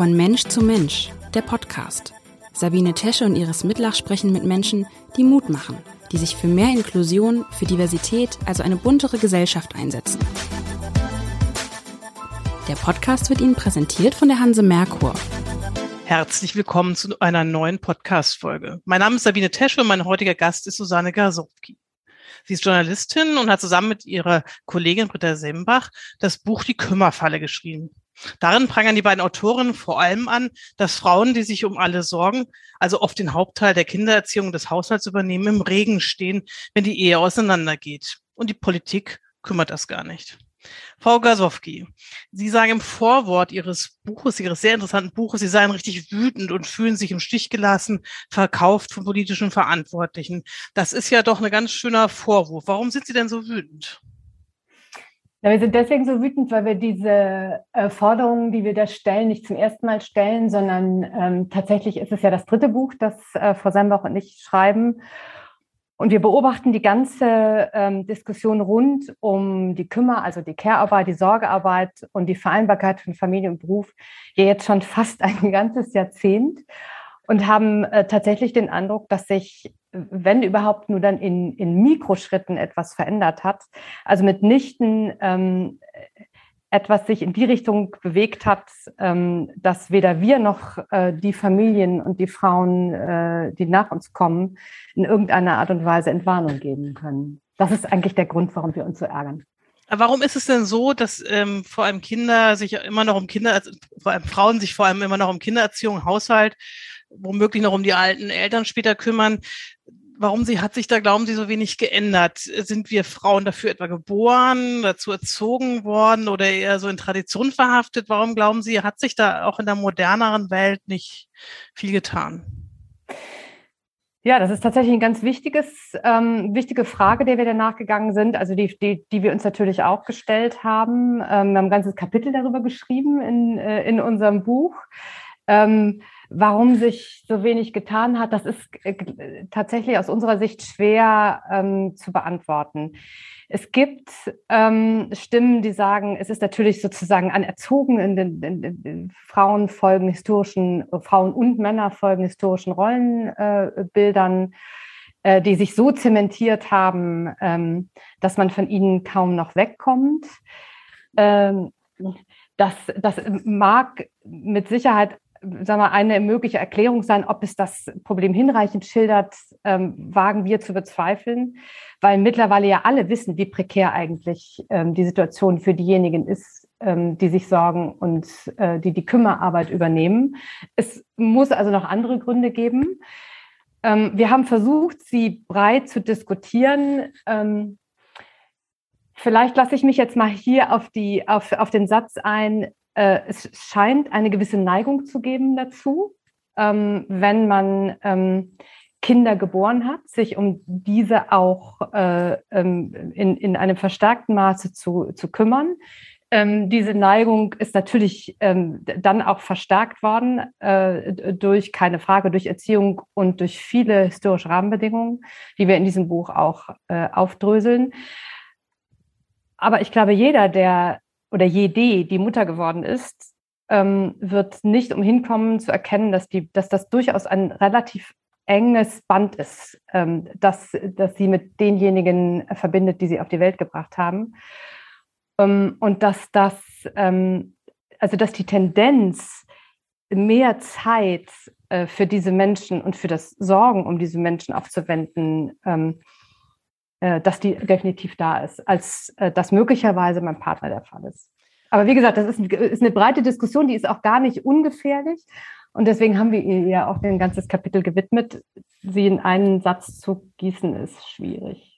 Von Mensch zu Mensch, der Podcast. Sabine Tesche und Iris Mitlach sprechen mit Menschen, die Mut machen, die sich für mehr Inklusion, für Diversität, also eine buntere Gesellschaft einsetzen. Der Podcast wird Ihnen präsentiert von der Hanse Merkur. Herzlich willkommen zu einer neuen Podcast-Folge. Mein Name ist Sabine Tesche und mein heutiger Gast ist Susanne Gasowski. Sie ist Journalistin und hat zusammen mit ihrer Kollegin Britta Sembach das Buch Die Kümmerfalle geschrieben. Darin prangern die beiden Autorinnen vor allem an, dass Frauen, die sich um alle sorgen, also oft den Hauptteil der Kindererziehung des Haushalts übernehmen, im Regen stehen, wenn die Ehe auseinandergeht. Und die Politik kümmert das gar nicht. Frau Gasowski, Sie sagen im Vorwort Ihres Buches, Ihres sehr interessanten Buches, Sie seien richtig wütend und fühlen sich im Stich gelassen, verkauft von politischen Verantwortlichen. Das ist ja doch ein ganz schöner Vorwurf. Warum sind Sie denn so wütend? Ja, wir sind deswegen so wütend, weil wir diese äh, Forderungen, die wir da stellen, nicht zum ersten Mal stellen, sondern ähm, tatsächlich ist es ja das dritte Buch, das äh, Frau Sembach und ich schreiben. Und wir beobachten die ganze ähm, Diskussion rund um die Kümmer, also die Care-Arbeit, die Sorgearbeit und die Vereinbarkeit von Familie und Beruf ja jetzt schon fast ein ganzes Jahrzehnt und haben äh, tatsächlich den Eindruck, dass sich, wenn überhaupt nur dann in, in Mikroschritten etwas verändert hat, also mitnichten ähm, etwas sich in die Richtung bewegt hat, ähm, dass weder wir noch äh, die Familien und die Frauen, äh, die nach uns kommen, in irgendeiner Art und Weise Entwarnung geben können. Das ist eigentlich der Grund, warum wir uns so ärgern. Warum ist es denn so, dass ähm, vor allem Kinder sich immer noch um Kinder, also vor allem Frauen sich vor allem immer noch um Kindererziehung, Haushalt, womöglich noch um die alten Eltern später kümmern? warum sie hat sich da, glauben Sie, so wenig geändert? Sind wir Frauen dafür etwa geboren, dazu erzogen worden oder eher so in Tradition verhaftet? Warum glauben Sie, hat sich da auch in der moderneren Welt nicht viel getan? Ja, das ist tatsächlich eine ganz wichtiges, ähm, wichtige Frage, der wir danach gegangen sind, also die, die, die wir uns natürlich auch gestellt haben. Ähm, wir haben ein ganzes Kapitel darüber geschrieben in, äh, in unserem Buch. Ähm, Warum sich so wenig getan hat, das ist äh, tatsächlich aus unserer Sicht schwer ähm, zu beantworten. Es gibt ähm, Stimmen, die sagen, es ist natürlich sozusagen in den Frauen folgen historischen, Frauen und Männer folgen historischen Rollenbildern, äh, äh, die sich so zementiert haben, ähm, dass man von ihnen kaum noch wegkommt. Ähm, das, das mag mit Sicherheit sagen wir, eine mögliche Erklärung sein, ob es das Problem hinreichend schildert, ähm, wagen wir zu bezweifeln, weil mittlerweile ja alle wissen, wie prekär eigentlich ähm, die Situation für diejenigen ist, ähm, die sich sorgen und äh, die die Kümmerarbeit übernehmen. Es muss also noch andere Gründe geben. Ähm, wir haben versucht, sie breit zu diskutieren. Ähm, vielleicht lasse ich mich jetzt mal hier auf, die, auf, auf den Satz ein, äh, es scheint eine gewisse Neigung zu geben dazu, ähm, wenn man ähm, Kinder geboren hat, sich um diese auch äh, ähm, in, in einem verstärkten Maße zu, zu kümmern. Ähm, diese Neigung ist natürlich ähm, dann auch verstärkt worden äh, durch, keine Frage, durch Erziehung und durch viele historische Rahmenbedingungen, die wir in diesem Buch auch äh, aufdröseln. Aber ich glaube, jeder, der oder jede, die Mutter geworden ist, ähm, wird nicht umhin kommen zu erkennen, dass, die, dass das durchaus ein relativ enges Band ist, ähm, das, das sie mit denjenigen verbindet, die sie auf die Welt gebracht haben. Ähm, und dass das, ähm, also dass die Tendenz, mehr Zeit äh, für diese Menschen und für das Sorgen um diese Menschen aufzuwenden, ähm, äh, dass die definitiv da ist, als äh, das möglicherweise mein Partner der Fall ist. Aber wie gesagt, das ist, ist eine breite Diskussion, die ist auch gar nicht ungefährlich. Und deswegen haben wir ihr ja auch ein ganzes Kapitel gewidmet. Sie in einen Satz zu gießen, ist schwierig.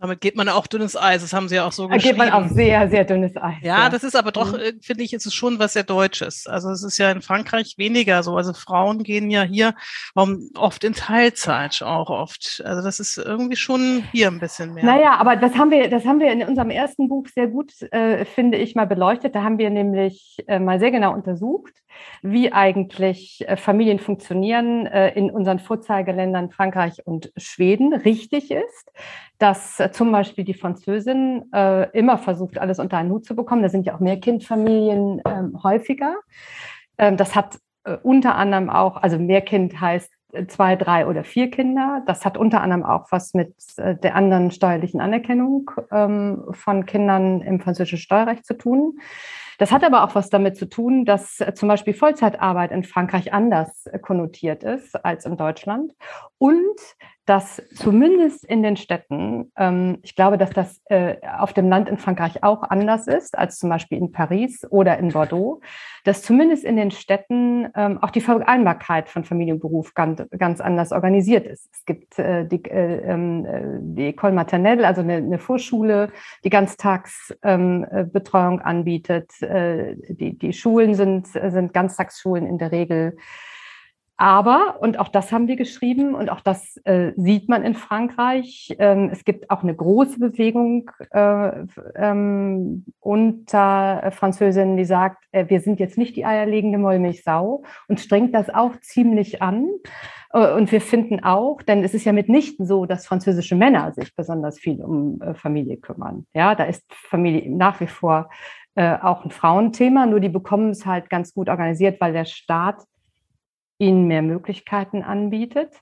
Damit geht man auch dünnes Eis, das haben Sie ja auch so da geschrieben. Da geht man auch sehr, sehr dünnes Eis. Ja, ja. das ist aber doch, mhm. Finde ich, ist es schon was sehr Deutsches. Also es ist ja in Frankreich weniger so. Also Frauen gehen ja hier oft in Teilzeit auch oft. Also das ist irgendwie schon hier ein bisschen mehr. Naja, aber das haben wir, das haben wir in unserem ersten Buch sehr gut, äh, finde ich, mal beleuchtet. Da haben wir nämlich äh, mal sehr genau untersucht, wie eigentlich äh, Familien funktionieren äh, in unseren Vorzeigeländern Frankreich und Schweden richtig ist, dass äh, zum Beispiel die Französin immer versucht, alles unter einen Hut zu bekommen. Da sind ja auch Mehrkindfamilien ähm, häufiger. Ähm, das hat äh, unter anderem auch, also Mehrkind heißt äh, zwei, drei oder vier Kinder. Das hat unter anderem auch was mit äh, der anderen steuerlichen Anerkennung ähm, von Kindern im französischen Steuerrecht zu tun. Das hat aber auch was damit zu tun, dass äh, zum Beispiel Vollzeitarbeit in Frankreich anders äh, konnotiert ist als in Deutschland und dass zumindest in den Städten, ähm, ich glaube, dass das äh, auf dem Land in Frankreich auch anders ist als zum Beispiel in Paris oder in Bordeaux, dass zumindest in den Städten ähm, auch die Vereinbarkeit von Familie und Beruf ganz, ganz anders organisiert ist. Es gibt äh, die, äh, ähm, äh, die École Maternelle, also eine, eine Vorschule, die Ganztagsbetreuung ähm, anbietet. Äh, die, die Schulen sind, sind Ganztagsschulen in der Regel. Aber, und auch das haben wir geschrieben und auch das äh, sieht man in Frankreich, ähm, es gibt auch eine große Bewegung äh, ähm, unter Französinnen, die sagt, äh, wir sind jetzt nicht die eierlegende Wollmilchsau und strengt das auch ziemlich an. Äh, und wir finden auch, denn es ist ja mitnichten so, dass französische Männer sich besonders viel um äh, Familie kümmern. Ja, da ist Familie nach wie vor äh, auch ein Frauenthema, nur die bekommen es halt ganz gut organisiert, weil der Staat ihnen mehr Möglichkeiten anbietet.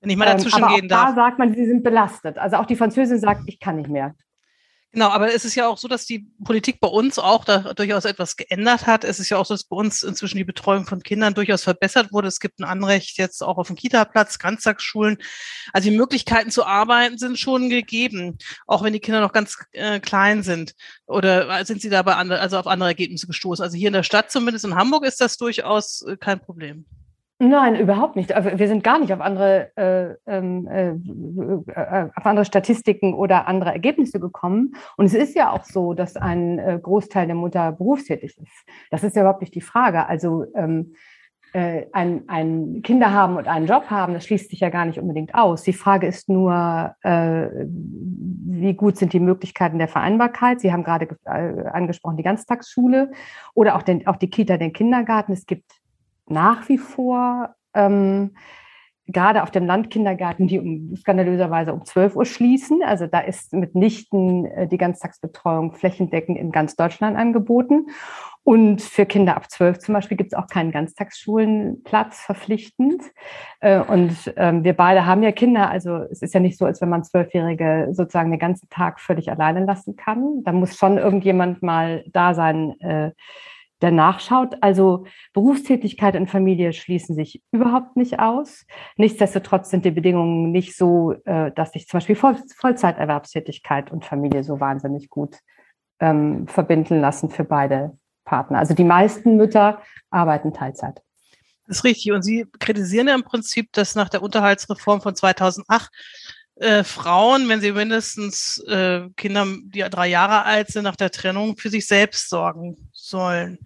Wenn ich mal dazwischen ähm, gehen darf. Da sagt man, sie sind belastet. Also auch die Französin sagt, ich kann nicht mehr. Genau, aber es ist ja auch so, dass die Politik bei uns auch da durchaus etwas geändert hat. Es ist ja auch so, dass bei uns inzwischen die Betreuung von Kindern durchaus verbessert wurde. Es gibt ein Anrecht jetzt auch auf den Kita-Platz, Ganztagsschulen. Also die Möglichkeiten zu arbeiten sind schon gegeben, auch wenn die Kinder noch ganz äh, klein sind. Oder sind sie dabei andere, also auf andere Ergebnisse gestoßen? Also hier in der Stadt, zumindest in Hamburg, ist das durchaus äh, kein Problem. Nein, überhaupt nicht. Wir sind gar nicht auf andere, äh, ähm, äh, äh, auf andere Statistiken oder andere Ergebnisse gekommen. Und es ist ja auch so, dass ein äh, Großteil der Mutter berufstätig ist. Das ist ja überhaupt nicht die Frage. Also ähm, äh, ein, ein Kinder haben und einen Job haben, das schließt sich ja gar nicht unbedingt aus. Die Frage ist nur, äh, wie gut sind die Möglichkeiten der Vereinbarkeit? Sie haben gerade angesprochen die Ganztagsschule oder auch, den, auch die Kita, den Kindergarten. Es gibt nach wie vor ähm, gerade auf dem Landkindergarten, die um, skandalöserweise um 12 Uhr schließen. Also da ist mitnichten äh, die Ganztagsbetreuung flächendeckend in ganz Deutschland angeboten. Und für Kinder ab 12 zum Beispiel gibt es auch keinen Ganztagsschulenplatz verpflichtend. Äh, und ähm, wir beide haben ja Kinder. Also es ist ja nicht so, als wenn man Zwölfjährige sozusagen den ganzen Tag völlig alleine lassen kann. Da muss schon irgendjemand mal da sein, der nachschaut. Also Berufstätigkeit und Familie schließen sich überhaupt nicht aus. Nichtsdestotrotz sind die Bedingungen nicht so, äh, dass sich zum Beispiel Vollzeiterwerbstätigkeit und Familie so wahnsinnig gut ähm, verbinden lassen für beide Partner. Also die meisten Mütter arbeiten Teilzeit. Das ist richtig. Und Sie kritisieren ja im Prinzip, dass nach der Unterhaltsreform von 2008 äh, Frauen, wenn sie mindestens äh, Kinder, die drei Jahre alt sind, nach der Trennung für sich selbst sorgen sollen.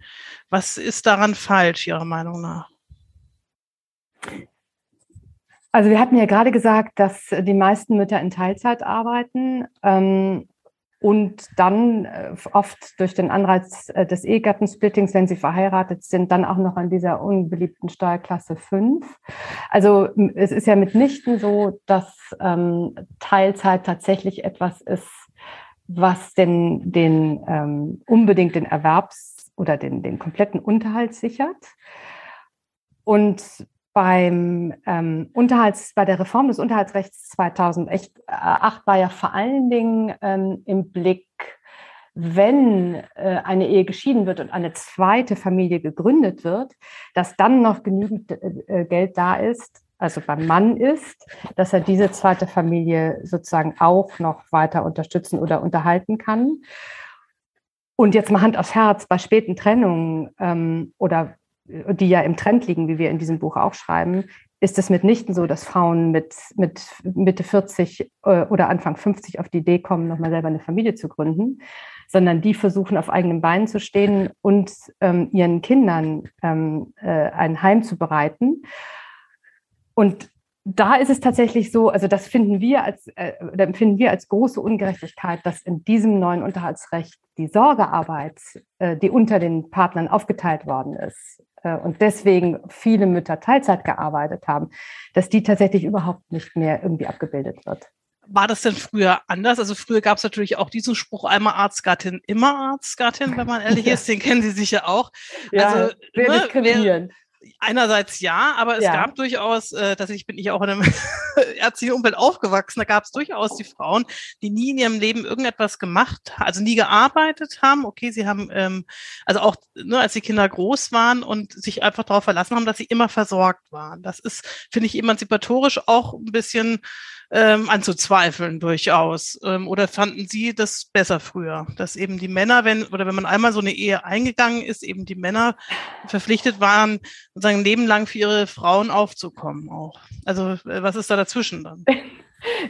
Was ist daran falsch, Ihrer Meinung nach? Also wir hatten ja gerade gesagt, dass die meisten Mütter in Teilzeit arbeiten. Ähm, und dann äh, oft durch den Anreiz äh, des Ehegattensplittings, wenn sie verheiratet sind, dann auch noch an dieser unbeliebten Steuerklasse 5. Also es ist ja mitnichten so, dass ähm, Teilzeit tatsächlich etwas ist, was den, den ähm, unbedingt den Erwerbs- oder den, den kompletten Unterhalt sichert. Und beim ähm, Unterhalts, bei der Reform des Unterhaltsrechts 2008 war ja vor allen Dingen ähm, im Blick, wenn äh, eine Ehe geschieden wird und eine zweite Familie gegründet wird, dass dann noch genügend äh, Geld da ist, also beim Mann ist, dass er diese zweite Familie sozusagen auch noch weiter unterstützen oder unterhalten kann. Und jetzt mal Hand aufs Herz, bei späten Trennungen ähm, oder die ja im Trend liegen, wie wir in diesem Buch auch schreiben, ist es mitnichten so, dass Frauen mit, mit Mitte 40 äh, oder Anfang 50 auf die Idee kommen, nochmal selber eine Familie zu gründen, sondern die versuchen, auf eigenen Beinen zu stehen und ähm, ihren Kindern ähm, äh, ein Heim zu bereiten. Und da ist es tatsächlich so, also das finden wir als, äh, empfinden wir als große Ungerechtigkeit, dass in diesem neuen Unterhaltsrecht die Sorgearbeit, äh, die unter den Partnern aufgeteilt worden ist, äh, und deswegen viele Mütter Teilzeit gearbeitet haben, dass die tatsächlich überhaupt nicht mehr irgendwie abgebildet wird. war das denn früher anders? Also früher gab es natürlich auch diesen Spruch, einmal Arztgattin, immer Arztgattin, wenn man ehrlich ist, den kennen Sie sicher auch. Ja, also, sehr ne, diskriminierend. Einerseits ja, aber es ja. gab durchaus, äh, tatsächlich bin ich auch in einem ärztlichen Umfeld aufgewachsen, da gab es durchaus die Frauen, die nie in ihrem Leben irgendetwas gemacht, also nie gearbeitet haben. Okay, sie haben, ähm, also auch ne, als die Kinder groß waren und sich einfach darauf verlassen haben, dass sie immer versorgt waren. Das ist, finde ich, emanzipatorisch auch ein bisschen ähm, anzuzweifeln durchaus. Ähm, oder fanden Sie das besser früher, dass eben die Männer, wenn oder wenn man einmal so eine Ehe eingegangen ist, eben die Männer verpflichtet waren, sozusagen Leben lang für ihre Frauen aufzukommen auch. Also äh, was ist da dazwischen dann?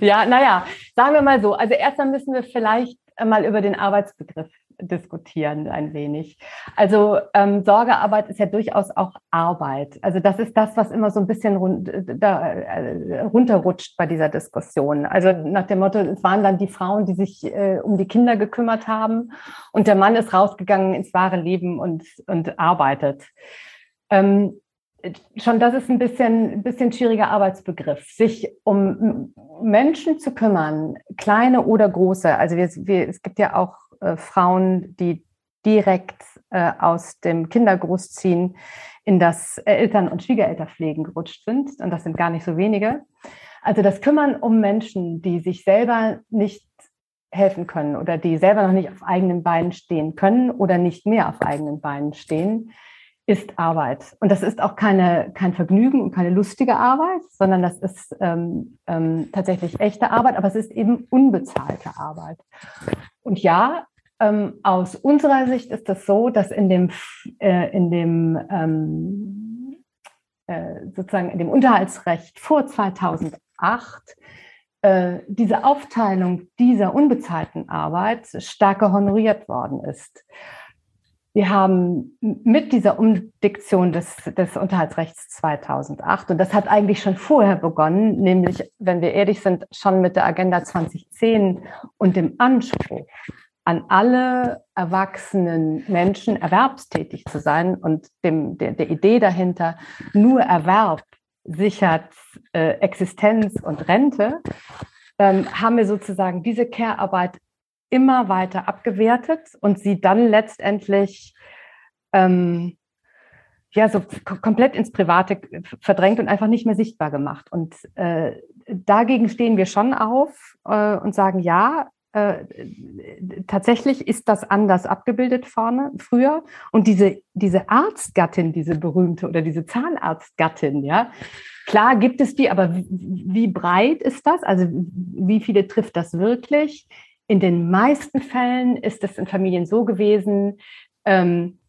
Ja, naja, sagen wir mal so. Also erstmal müssen wir vielleicht mal über den Arbeitsbegriff diskutieren ein wenig. Also ähm, Sorgearbeit ist ja durchaus auch Arbeit. Also das ist das, was immer so ein bisschen run da, äh, runterrutscht bei dieser Diskussion. Also nach dem Motto, es waren dann die Frauen, die sich äh, um die Kinder gekümmert haben und der Mann ist rausgegangen ins wahre Leben und, und arbeitet. Ähm, schon das ist ein bisschen, ein bisschen schwieriger Arbeitsbegriff, sich um Menschen zu kümmern, kleine oder große. Also wir, wir, es gibt ja auch äh, Frauen, die direkt äh, aus dem Kindergroßziehen in das Eltern- und Schwiegerelternpflegen gerutscht sind. Und das sind gar nicht so wenige. Also das Kümmern um Menschen, die sich selber nicht helfen können oder die selber noch nicht auf eigenen Beinen stehen können oder nicht mehr auf eigenen Beinen stehen, ist Arbeit. Und das ist auch keine, kein Vergnügen und keine lustige Arbeit, sondern das ist ähm, ähm, tatsächlich echte Arbeit, aber es ist eben unbezahlte Arbeit. Und ja, ähm, aus unserer Sicht ist es so, dass in dem, äh, in dem ähm, äh, sozusagen in dem Unterhaltsrecht vor 2008 äh, diese Aufteilung dieser unbezahlten Arbeit stärker honoriert worden ist. Wir haben mit dieser Umdiktion des, des Unterhaltsrechts 2008, und das hat eigentlich schon vorher begonnen, nämlich, wenn wir ehrlich sind, schon mit der Agenda 2010 und dem Anspruch, an alle erwachsenen Menschen erwerbstätig zu sein und dem, der, der Idee dahinter, nur Erwerb sichert äh, Existenz und Rente, ähm, haben wir sozusagen diese Care-Arbeit immer weiter abgewertet und sie dann letztendlich ähm, ja so komplett ins Private verdrängt und einfach nicht mehr sichtbar gemacht. Und äh, dagegen stehen wir schon auf äh, und sagen, ja, äh, tatsächlich ist das anders abgebildet vorne, früher. Und diese, diese Arztgattin, diese berühmte oder diese Zahnarztgattin, ja, klar gibt es die, aber wie, wie breit ist das? Also wie viele trifft das wirklich? In den meisten Fällen ist es in Familien so gewesen, ähm,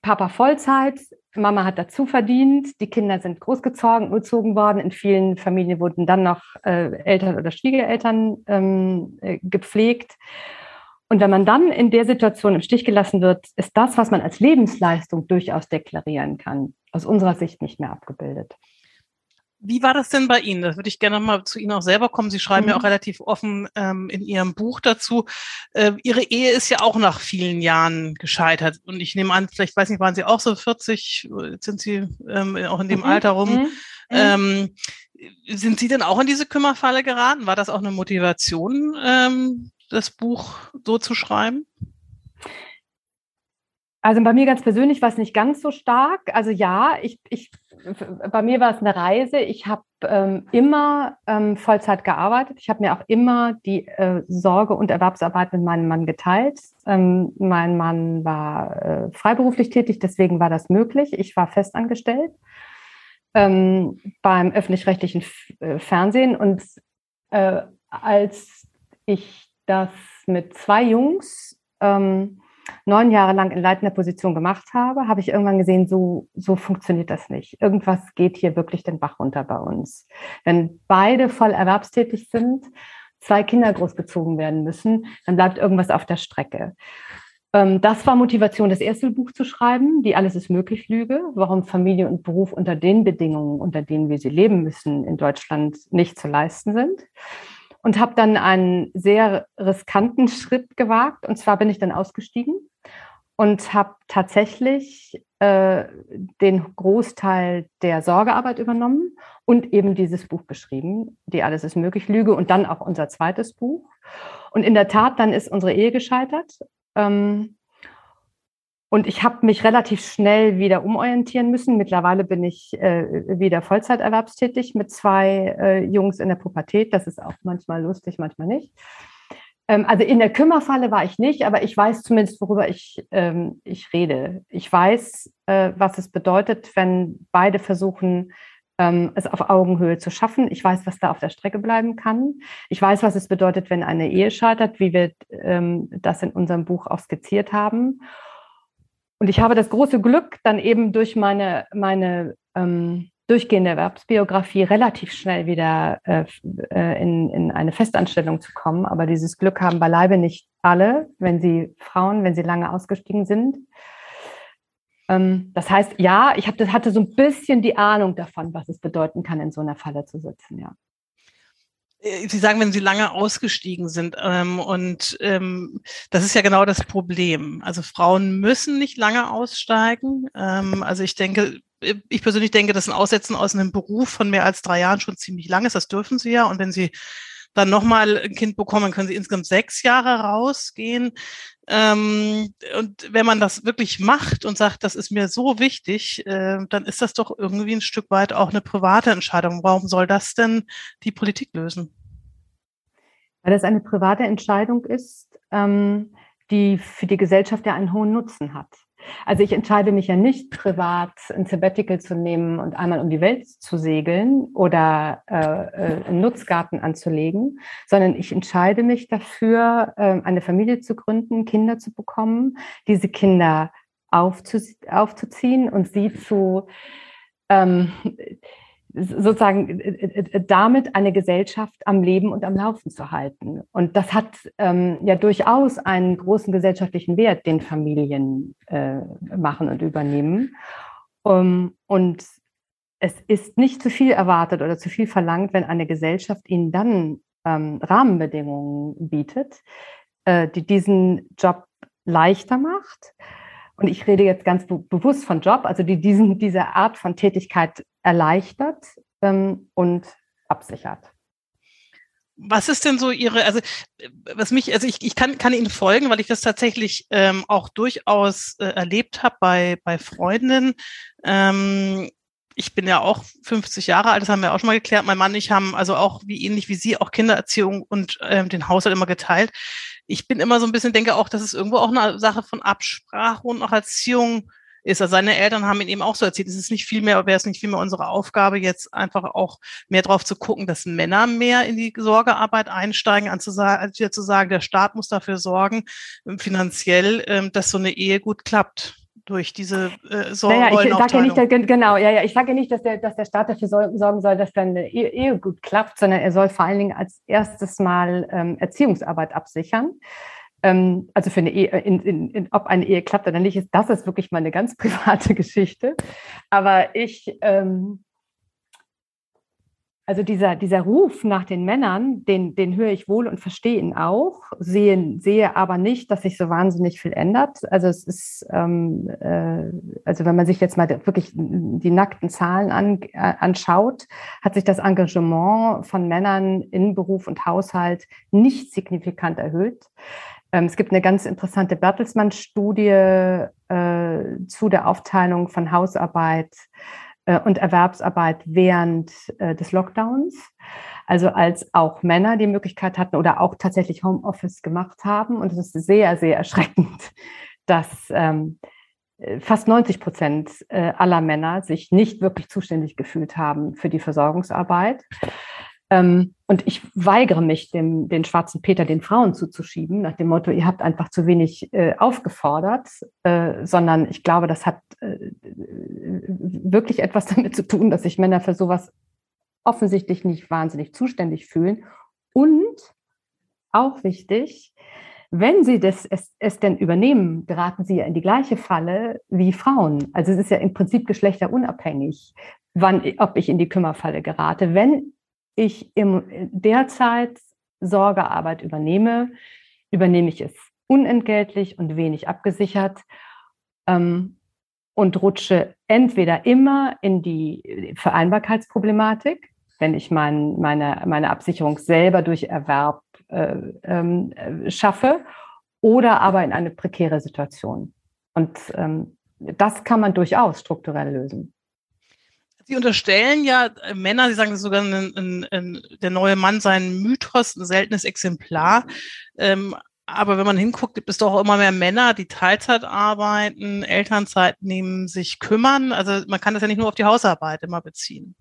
Papa Vollzeit, Mama hat dazu verdient, die Kinder sind großgezogen gezogen worden. In vielen Familien wurden dann noch äh, Eltern oder Schwiegereltern ähm, äh, gepflegt. Und wenn man dann in der Situation im Stich gelassen wird, ist das, was man als Lebensleistung durchaus deklarieren kann, aus unserer Sicht nicht mehr abgebildet. Wie war das denn bei Ihnen? Das würde ich gerne mal zu Ihnen auch selber kommen. Sie schreiben mhm. ja auch relativ offen ähm, in Ihrem Buch dazu. Äh, Ihre Ehe ist ja auch nach vielen Jahren gescheitert. Und ich nehme an, vielleicht weiß nicht, waren Sie auch so 40, jetzt sind Sie ähm, auch in dem mhm. Alter rum. Mhm. mhm. Ähm, sind Sie denn auch in diese Kümmerfalle geraten? War das auch eine Motivation, ähm, das Buch so zu schreiben? Also bei mir ganz persönlich war es nicht ganz so stark. Also ja, ich, ich bei mir war es eine Reise. Ich habe ähm, immer ähm, Vollzeit gearbeitet. Ich habe mir auch immer die äh, Sorge und Erwerbsarbeit mit meinem Mann geteilt. Ähm, mein Mann war äh, freiberuflich tätig, deswegen war das möglich. Ich war festangestellt ähm, beim öffentlich-rechtlichen äh, Fernsehen. Und äh, als ich das mit zwei Jungs ähm, neun Jahre lang in leitender Position gemacht habe, habe ich irgendwann gesehen, so, so funktioniert das nicht. Irgendwas geht hier wirklich den Bach runter bei uns. Wenn beide voll erwerbstätig sind, zwei Kinder großgezogen werden müssen, dann bleibt irgendwas auf der Strecke. Ähm, das war Motivation, das erste Buch zu schreiben, die Alles ist möglich Lüge, warum Familie und Beruf unter den Bedingungen, unter denen wir sie leben müssen, in Deutschland nicht zu leisten sind und habe dann einen sehr riskanten Schritt gewagt. Und zwar bin ich dann ausgestiegen und habe tatsächlich äh, den Großteil der Sorgearbeit übernommen und eben dieses Buch geschrieben, Die Alles ist möglich, Lüge und dann auch unser zweites Buch. Und in der Tat, dann ist unsere Ehe gescheitert. Ähm, und ich habe mich relativ schnell wieder umorientieren müssen. Mittlerweile bin ich äh, wieder Vollzeiterwerbstätig mit zwei äh, Jungs in der Pubertät. Das ist auch manchmal lustig, manchmal nicht. Ähm, also in der Kümmerfalle war ich nicht, aber ich weiß zumindest, worüber ich, ähm, ich rede. Ich weiß, äh, was es bedeutet, wenn beide versuchen, ähm, es auf Augenhöhe zu schaffen. Ich weiß, was da auf der Strecke bleiben kann. Ich weiß, was es bedeutet, wenn eine Ehe scheitert, wie wir ähm, das in unserem Buch auch skizziert haben. Und ich habe das große Glück, dann eben durch meine, meine ähm, durchgehende Erwerbsbiografie relativ schnell wieder äh, äh, in, in eine Festanstellung zu kommen. Aber dieses Glück haben beileibe nicht alle, wenn sie Frauen, wenn sie lange ausgestiegen sind. Ähm, das heißt, ja, ich hab, hatte so ein bisschen die Ahnung davon, was es bedeuten kann, in so einer Falle zu sitzen, ja. Äh, sie sagen, wenn Sie lange ausgestiegen sind. Ähm, und ähm, das ist ja genau das Problem. Also Frauen müssen nicht lange aussteigen. Ähm, also ich denke, ich persönlich denke, dass ein Aussetzen aus einem Beruf von mehr als drei Jahren schon ziemlich lang ist. Das dürfen sie ja. Und wenn sie dann nochmal ein Kind bekommen, können sie insgesamt sechs Jahre rausgehen. Ähm, und wenn man das wirklich macht und sagt, das ist mir so wichtig, äh, dann ist das doch irgendwie ein Stück weit auch eine private Entscheidung. Warum soll das denn die Politik lösen? Weil das eine private Entscheidung ist, ähm, die für die Gesellschaft ja einen hohen Nutzen hat. Also ich entscheide mich ja nicht privat ein Sabbatical zu nehmen und einmal um die Welt zu segeln oder äh, äh, einen Nutzgarten anzulegen, sondern ich entscheide mich dafür, äh, eine Familie zu gründen, Kinder zu bekommen, diese Kinder aufzu aufzuziehen und sie zu ähm, sozusagen äh, äh, äh, damit eine Gesellschaft am Leben und am Laufen zu halten. Und das hat ähm, ja durchaus einen großen gesellschaftlichen Wert, den Familien äh, machen und übernehmen. Um, und es ist nicht zu viel erwartet oder zu viel verlangt, wenn eine Gesellschaft ihnen dann ähm, Rahmenbedingungen bietet, äh, die diesen Job leichter macht und ich rede jetzt ganz be bewusst von Job, also die diesen, diese Art von Tätigkeit erleichtert ähm, und absichert. Was ist denn so Ihre, also was mich, also ich, ich kann, kann Ihnen folgen, weil ich das tatsächlich ähm, auch durchaus äh, erlebt habe bei, bei Freundinnen. Ähm, ich bin ja auch 50 Jahre alt, das haben wir auch schon mal geklärt. Mein Mann und ich haben also auch wie ähnlich wie Sie auch Kindererziehung und ähm, den Haushalt immer geteilt. Ich bin immer so ein bisschen, denke auch, dass es irgendwo auch eine Sache von Absprache und auch Erziehung ist. Also seine Eltern haben ihn eben auch so erzählt, es ist nicht viel mehr, wäre es nicht viel mehr unsere Aufgabe, jetzt einfach auch mehr drauf zu gucken, dass Männer mehr in die Sorgearbeit einsteigen, als wieder zu sagen, der Staat muss dafür sorgen, finanziell, ähm, dass so eine Ehe gut klappt durch diese äh, Sorgen. Naja, ich sage ja nicht, genau, ja, ja, ich sage ja nicht, dass der, dass der Staat dafür sorgen soll, dass dann eine Ehe, Ehe gut klappt, sondern er soll vor allen Dingen als erstes mal ähm, Erziehungsarbeit absichern. Ähm, also für eine Ehe, in, in, in, ob eine Ehe klappt oder nicht, ist das ist wirklich mal eine ganz private Geschichte. Aber ich ähm, also dieser, dieser Ruf nach den Männern, den, den höre ich wohl und verstehe ihn auch, sehe, sehe aber nicht, dass sich so wahnsinnig viel ändert. Also es ist, ähm, äh, also wenn man sich jetzt mal wirklich die nackten Zahlen an, äh, anschaut, hat sich das Engagement von Männern in Beruf und Haushalt nicht signifikant erhöht. Ähm, es gibt eine ganz interessante Bertelsmann-Studie äh, zu der Aufteilung von Hausarbeit und Erwerbsarbeit während äh, des Lockdowns. Also als auch Männer die Möglichkeit hatten oder auch tatsächlich Homeoffice gemacht haben. Und es ist sehr, sehr erschreckend, dass ähm, fast 90 Prozent äh, aller Männer sich nicht wirklich zuständig gefühlt haben für die Versorgungsarbeit. Ähm, und ich weigere mich, dem, den schwarzen Peter den Frauen zuzuschieben, nach dem Motto, ihr habt einfach zu wenig äh, aufgefordert, äh, sondern ich glaube, das hat äh, wirklich etwas damit zu tun, dass sich Männer für sowas offensichtlich nicht wahnsinnig zuständig fühlen. Und auch wichtig, wenn sie das, es, es denn übernehmen, geraten sie ja in die gleiche Falle wie Frauen. Also es ist ja im Prinzip geschlechterunabhängig, wann, ob ich in die Kümmerfalle gerate. Wenn ich im, derzeit Sorgearbeit übernehme, übernehme ich es unentgeltlich und wenig abgesichert ähm, und rutsche entweder immer in die Vereinbarkeitsproblematik, wenn ich mein, meine, meine Absicherung selber durch Erwerb äh, ähm, äh, schaffe, oder aber in eine prekäre Situation. Und ähm, das kann man durchaus strukturell lösen. Sie unterstellen ja äh, Männer, Sie sagen das sogar, ein, ein, ein, der neue Mann sei ein Mythos, ein seltenes Exemplar. Ähm, aber wenn man hinguckt, gibt es doch auch immer mehr Männer, die Teilzeit arbeiten, Elternzeit nehmen, sich kümmern. Also man kann das ja nicht nur auf die Hausarbeit immer beziehen.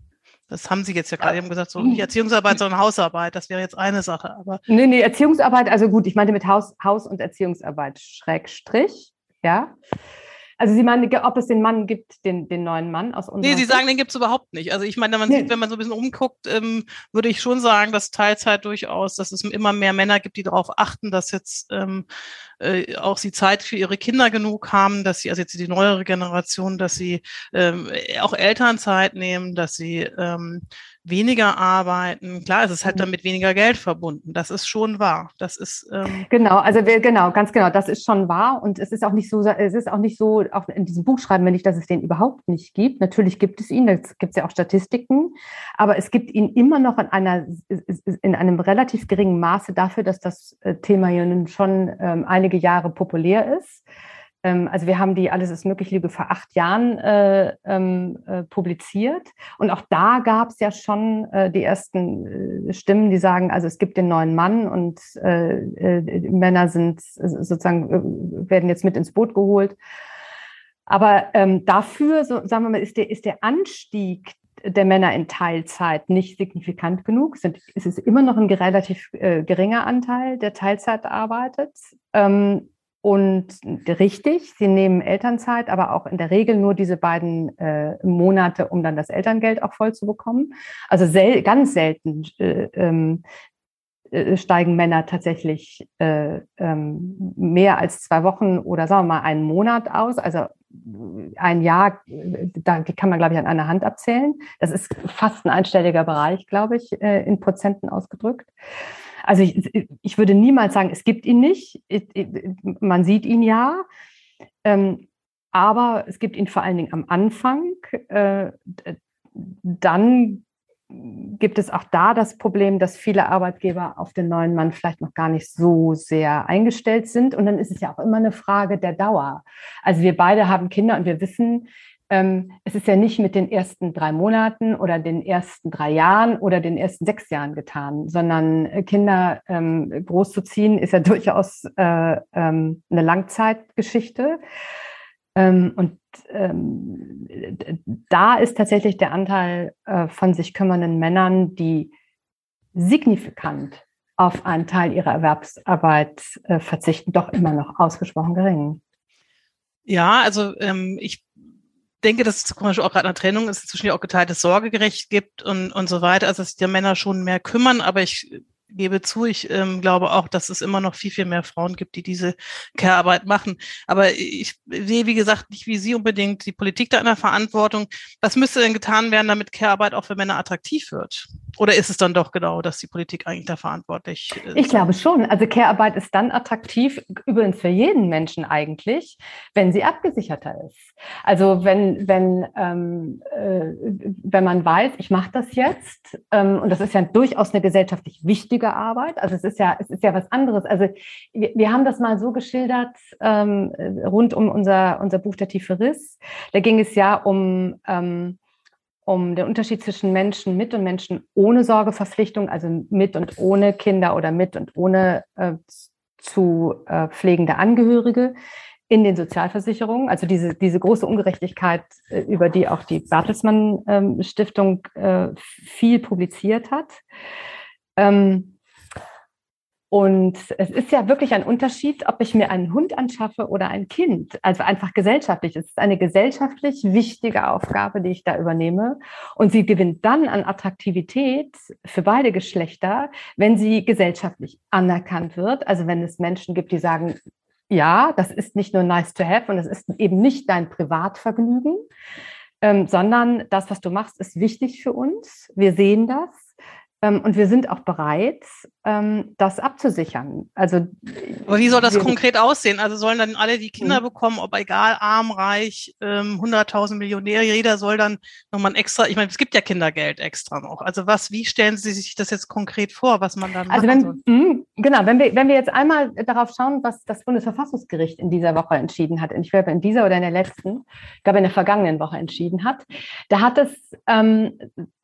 Das haben Sie jetzt ja gerade eben gesagt, so nicht Erziehungsarbeit, sondern Hausarbeit. Das wäre jetzt eine Sache. Aber nee, nee, Erziehungsarbeit, also gut, ich meinte mit Haus, Haus- und Erziehungsarbeit Schrägstrich, ja. Also Sie meinen, ob es den Mann gibt, den, den neuen Mann aus unserer Nee, Sie sagen, den gibt es überhaupt nicht. Also ich meine, man nee. sieht, wenn man so ein bisschen umguckt, ähm, würde ich schon sagen, dass Teilzeit durchaus, dass es immer mehr Männer gibt, die darauf achten, dass jetzt ähm, äh, auch sie Zeit für ihre Kinder genug haben, dass sie, also jetzt die neuere Generation, dass sie ähm, auch Elternzeit nehmen, dass sie ähm, weniger arbeiten. Klar, es ist halt mhm. damit weniger Geld verbunden. Das ist schon wahr. Das ist ähm genau, also wir, genau, ganz genau, das ist schon wahr. Und es ist auch nicht so, es ist auch nicht so, auch in diesem Buch schreiben wir nicht, dass es den überhaupt nicht gibt. Natürlich gibt es ihn, da gibt es ja auch Statistiken, aber es gibt ihn immer noch in einer, in einem relativ geringen Maße dafür, dass das äh, Thema ja nun schon ähm, einige Jahre populär ist. Ähm, also wir haben die Alles ist möglich Lüge vor acht Jahren äh, ähm, äh, publiziert. Und auch da gab es ja schon äh, die ersten äh, Stimmen, die sagen, also es gibt den neuen Mann und äh, äh, Männer sind sozusagen, werden jetzt mit ins Boot geholt. Aber ähm, dafür, so, sagen wir mal, ist der, ist der Anstieg der Männer in Teilzeit nicht signifikant genug. Sind, es ist immer noch ein relativ äh, geringer Anteil, der Teilzeit arbeitet. Ähm, und richtig, sie nehmen Elternzeit, aber auch in der Regel nur diese beiden äh, Monate, um dann das Elterngeld auch voll zu bekommen. Also sel ganz selten äh, ähm, äh, steigen Männer tatsächlich äh, ähm, mehr als zwei Wochen oder sagen wir mal einen Monat aus. Also ein Jahr, da kann man, glaube ich, an einer Hand abzählen. Das ist fast ein einstelliger Bereich, glaube ich, äh, in Prozenten ausgedrückt. Also ich, ich würde niemals sagen, es gibt ihn nicht. Man sieht ihn ja. Ähm, aber es gibt ihn vor allen Dingen am Anfang. Äh, dann gibt es auch da das Problem, dass viele Arbeitgeber auf den neuen Mann vielleicht noch gar nicht so sehr eingestellt sind. Und dann ist es ja auch immer eine Frage der Dauer. Also wir beide haben Kinder und wir wissen, ähm, es ist ja nicht mit den ersten drei Monaten oder den ersten drei Jahren oder den ersten sechs Jahren getan, sondern äh, Kinder ähm, großzuziehen ist ja durchaus äh, ähm, eine Langzeitgeschichte. Ähm, und ähm, da ist tatsächlich der Anteil äh, von sich kümmernden Männern, die signifikant auf einen Teil ihrer Erwerbsarbeit äh, verzichten, doch immer noch ausgesprochen gering. Ja, also ähm, ich denke, dass es zum Beispiel auch gerade eine Trennung ist, inzwischen ja auch geteiltes Sorgerecht gibt und, und so weiter, also dass sich die Männer schon mehr kümmern, aber ich gebe zu, ich ähm, glaube auch, dass es immer noch viel, viel mehr Frauen gibt, die diese Care-Arbeit machen. Aber ich sehe, wie gesagt, nicht wie Sie unbedingt die Politik da in der Verantwortung. Was müsste denn getan werden, damit Care-Arbeit auch für Männer attraktiv wird? Oder ist es dann doch genau, dass die Politik eigentlich da verantwortlich ist? Ich glaube schon. Also Care-Arbeit ist dann attraktiv, übrigens für jeden Menschen eigentlich, wenn sie abgesicherter ist. Also wenn, wenn, ähm, äh, wenn man weiß, ich mache das jetzt, ähm, und das ist ja durchaus eine gesellschaftlich wichtige Arbeit. Also es ist ja, es ist ja was anderes. Also wir, wir haben das mal so geschildert ähm, rund um unser, unser Buch Der tiefe Riss. Da ging es ja um ähm, um den Unterschied zwischen Menschen mit und Menschen ohne Sorgeverpflichtung, also mit und ohne Kinder oder mit und ohne äh, zu äh, pflegende Angehörige in den Sozialversicherungen. Also diese, diese große Ungerechtigkeit, äh, über die auch die Bertelsmann ähm, Stiftung äh, viel publiziert hat. Ähm, und es ist ja wirklich ein Unterschied, ob ich mir einen Hund anschaffe oder ein Kind. Also einfach gesellschaftlich. Es ist eine gesellschaftlich wichtige Aufgabe, die ich da übernehme. Und sie gewinnt dann an Attraktivität für beide Geschlechter, wenn sie gesellschaftlich anerkannt wird. Also wenn es Menschen gibt, die sagen, ja, das ist nicht nur nice to have und es ist eben nicht dein Privatvergnügen, ähm, sondern das, was du machst, ist wichtig für uns. Wir sehen das und wir sind auch bereit, ähm, das abzusichern. Also, Aber wie soll das konkret aussehen? Also sollen dann alle die Kinder mhm. bekommen, ob egal, arm, reich, 100.000 ähm, Millionäre, jeder soll dann nochmal ein extra, ich meine, es gibt ja Kindergeld extra noch. Also was, wie stellen Sie sich das jetzt konkret vor, was man dann also wenn, soll? Mh, genau, wenn wir, wenn wir jetzt einmal darauf schauen, was das Bundesverfassungsgericht in dieser Woche entschieden hat, ich glaube in dieser oder in der letzten, ich glaube in der vergangenen Woche entschieden hat, da hat es ähm,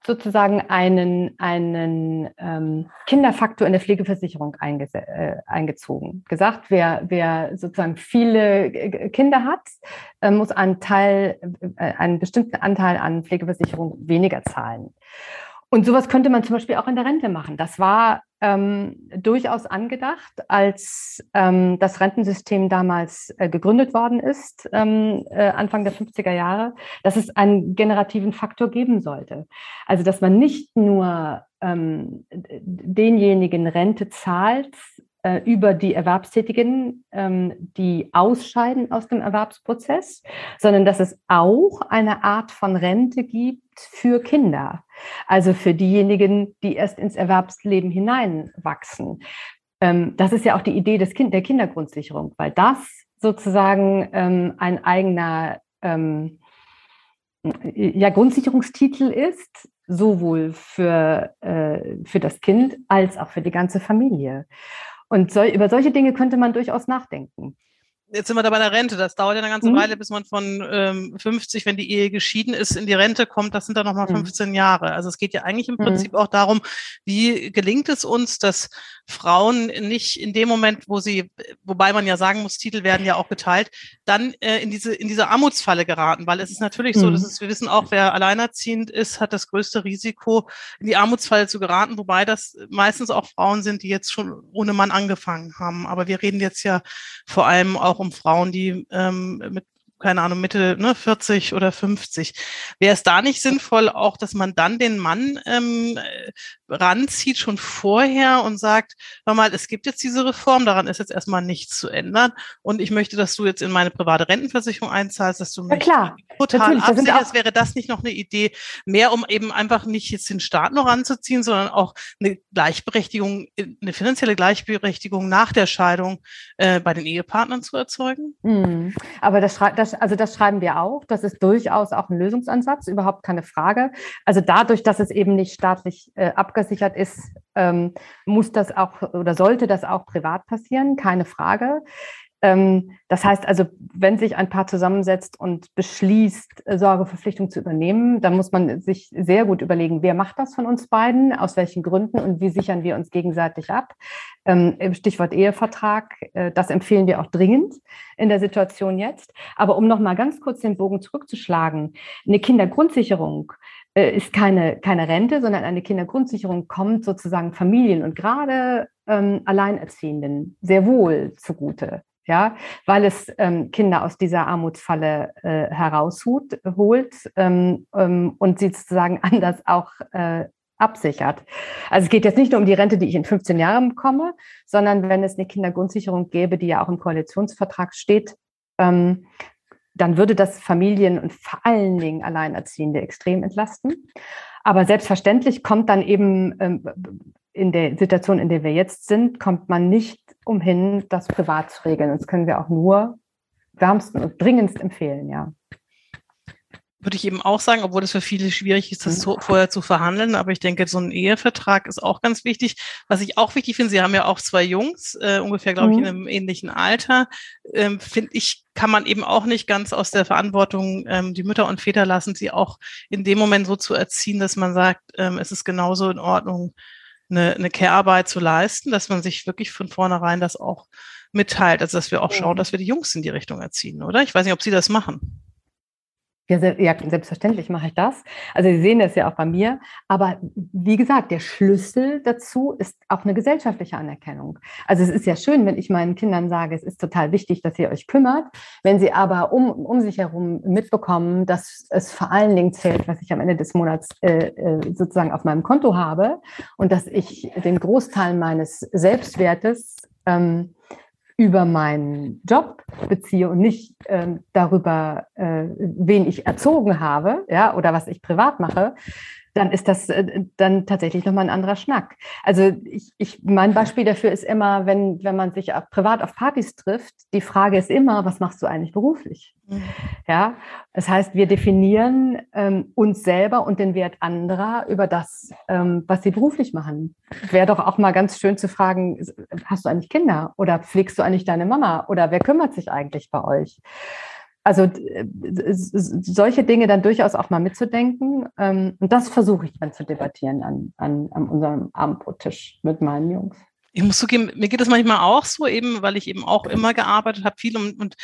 sozusagen einen, einen ähm, Kinderfaktor in der Pflegeversicherung äh, eingezogen. Gesagt, wer, wer sozusagen viele Kinder hat, äh, muss einen Teil, äh, einen bestimmten Anteil an Pflegeversicherung weniger zahlen. Und sowas könnte man zum Beispiel auch in der Rente machen. Das war ähm, durchaus angedacht, als ähm, das Rentensystem damals äh, gegründet worden ist, ähm, äh, Anfang der 50er Jahre, dass es einen generativen Faktor geben sollte. Also dass man nicht nur ähm, denjenigen Rente zahlt, äh, über die Erwerbstätigen, ähm, die ausscheiden aus dem Erwerbsprozess, sondern dass es auch eine Art von Rente gibt für Kinder, also für diejenigen, die erst ins Erwerbsleben hineinwachsen. Ähm, das ist ja auch die Idee des kind der Kindergrundsicherung, weil das sozusagen ähm, ein eigener ja, Grundsicherungstitel ist, sowohl für, äh, für das Kind als auch für die ganze Familie. Und so, über solche Dinge könnte man durchaus nachdenken jetzt sind wir da bei der Rente. Das dauert ja eine ganze mhm. Weile, bis man von ähm, 50, wenn die Ehe geschieden ist, in die Rente kommt. Das sind dann nochmal mhm. 15 Jahre. Also es geht ja eigentlich im mhm. Prinzip auch darum, wie gelingt es uns, dass Frauen nicht in dem Moment, wo sie, wobei man ja sagen muss, Titel werden ja auch geteilt, dann äh, in diese in diese Armutsfalle geraten, weil es ist natürlich so, dass mhm. es, wir wissen auch, wer alleinerziehend ist, hat das größte Risiko, in die Armutsfalle zu geraten, wobei das meistens auch Frauen sind, die jetzt schon ohne Mann angefangen haben. Aber wir reden jetzt ja vor allem auch um Frauen, die ähm, mit keine Ahnung, Mitte ne, 40 oder 50. Wäre es da nicht sinnvoll, auch, dass man dann den Mann ähm, ranzieht schon vorher und sagt, hör mal, es gibt jetzt diese Reform, daran ist jetzt erstmal nichts zu ändern und ich möchte, dass du jetzt in meine private Rentenversicherung einzahlst, dass du mich ja, total absicherst. Wäre das nicht noch eine Idee, mehr um eben einfach nicht jetzt den Staat noch ranzuziehen, sondern auch eine Gleichberechtigung, eine finanzielle Gleichberechtigung nach der Scheidung äh, bei den Ehepartnern zu erzeugen? Mhm. Aber das, das also das schreiben wir auch. Das ist durchaus auch ein Lösungsansatz, überhaupt keine Frage. Also dadurch, dass es eben nicht staatlich äh, abgesichert ist, ähm, muss das auch oder sollte das auch privat passieren, keine Frage. Ähm, das heißt also, wenn sich ein Paar zusammensetzt und beschließt, äh, Sorgeverpflichtung zu übernehmen, dann muss man sich sehr gut überlegen, wer macht das von uns beiden, aus welchen Gründen und wie sichern wir uns gegenseitig ab. Ähm, Stichwort Ehevertrag, äh, das empfehlen wir auch dringend in der Situation jetzt. Aber um nochmal ganz kurz den Bogen zurückzuschlagen, eine Kindergrundsicherung äh, ist keine, keine Rente, sondern eine Kindergrundsicherung kommt sozusagen Familien und gerade ähm, Alleinerziehenden sehr wohl zugute ja, weil es ähm, Kinder aus dieser Armutsfalle äh, herausholt ähm, ähm, und sie sozusagen anders auch äh, absichert. Also es geht jetzt nicht nur um die Rente, die ich in 15 Jahren bekomme, sondern wenn es eine Kindergrundsicherung gäbe, die ja auch im Koalitionsvertrag steht, ähm, dann würde das Familien und vor allen Dingen Alleinerziehende extrem entlasten. Aber selbstverständlich kommt dann eben ähm, in der Situation, in der wir jetzt sind, kommt man nicht umhin, das privat zu regeln. Und das können wir auch nur wärmsten und dringendst empfehlen, ja. Würde ich eben auch sagen, obwohl es für viele schwierig ist, das so, vorher zu verhandeln. Aber ich denke, so ein Ehevertrag ist auch ganz wichtig. Was ich auch wichtig finde, Sie haben ja auch zwei Jungs, äh, ungefähr, glaube mhm. ich, in einem ähnlichen Alter. Ähm, finde ich, kann man eben auch nicht ganz aus der Verantwortung ähm, die Mütter und Väter lassen, sie auch in dem Moment so zu erziehen, dass man sagt, ähm, es ist genauso in Ordnung, eine, eine Care-Arbeit zu leisten, dass man sich wirklich von vornherein das auch mitteilt. Also dass wir auch schauen, dass wir die Jungs in die Richtung erziehen, oder? Ich weiß nicht, ob Sie das machen. Ja, selbstverständlich mache ich das. Also Sie sehen das ja auch bei mir. Aber wie gesagt, der Schlüssel dazu ist auch eine gesellschaftliche Anerkennung. Also es ist ja schön, wenn ich meinen Kindern sage, es ist total wichtig, dass ihr euch kümmert. Wenn sie aber um, um sich herum mitbekommen, dass es vor allen Dingen zählt, was ich am Ende des Monats äh, äh sozusagen auf meinem Konto habe und dass ich den Großteil meines Selbstwertes ähm, über meinen Job beziehe und nicht ähm, darüber, äh, wen ich erzogen habe, ja, oder was ich privat mache, dann ist das äh, dann tatsächlich nochmal ein anderer Schnack. Also ich, ich, mein Beispiel dafür ist immer, wenn, wenn man sich privat auf Partys trifft, die Frage ist immer, was machst du eigentlich beruflich? Mhm. Ja, das heißt, wir definieren ähm, uns selber und den Wert anderer über das, ähm, was sie beruflich machen. Wäre doch auch mal ganz schön zu fragen, hast du eigentlich Kinder oder pflegst du eigentlich deine Mama oder wer kümmert sich eigentlich bei euch? Also solche Dinge dann durchaus auch mal mitzudenken. Ähm, und das versuche ich dann zu debattieren an, an, an unserem Abendbrottisch mit meinen Jungs. Ich muss zugeben, mir geht es manchmal auch so, eben, weil ich eben auch immer gearbeitet habe, viel und, und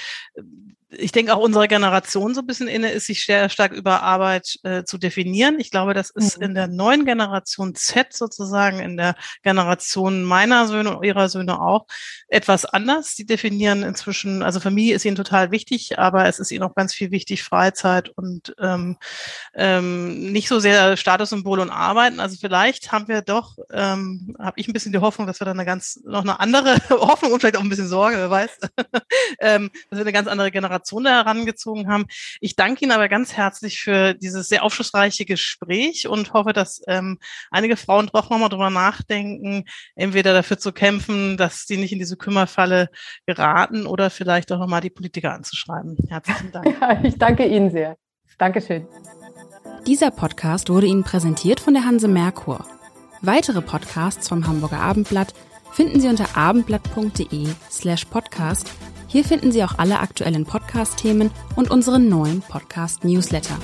ich denke auch unsere Generation so ein bisschen inne ist, sich sehr stark über Arbeit äh, zu definieren. Ich glaube, das ist mhm. in der neuen Generation Z sozusagen, in der Generation meiner Söhne und ihrer Söhne auch etwas anders. Die definieren inzwischen, also Familie ist ihnen total wichtig, aber es ist ihnen auch ganz viel wichtig, Freizeit und ähm, ähm, nicht so sehr Statussymbole und Arbeiten. Also vielleicht haben wir doch, ähm, habe ich ein bisschen die Hoffnung, dass wir dann eine ganz, noch eine andere Hoffnung und vielleicht auch ein bisschen Sorge, wer weiß, ähm, dass wir eine ganz andere Generation Da herangezogen haben. Ich danke Ihnen aber ganz herzlich für dieses sehr aufschlussreiche Gespräch und hoffe, dass ähm, einige Frauen doch nochmal drüber nachdenken, entweder dafür zu kämpfen, dass sie nicht in diese Kümmerfalle geraten oder vielleicht auch nochmal die Politiker anzuschreiben. Herzlichen Dank. Ja, ich danke Ihnen sehr. Dankeschön. Dieser Podcast wurde Ihnen präsentiert von der Hanse Merkur. Weitere Podcasts vom Hamburger Abendblatt finden Sie unter abendblatt.de slash podcast hier finden Sie auch alle aktuellen Podcast-Themen und unseren neuen Podcast-Newsletter.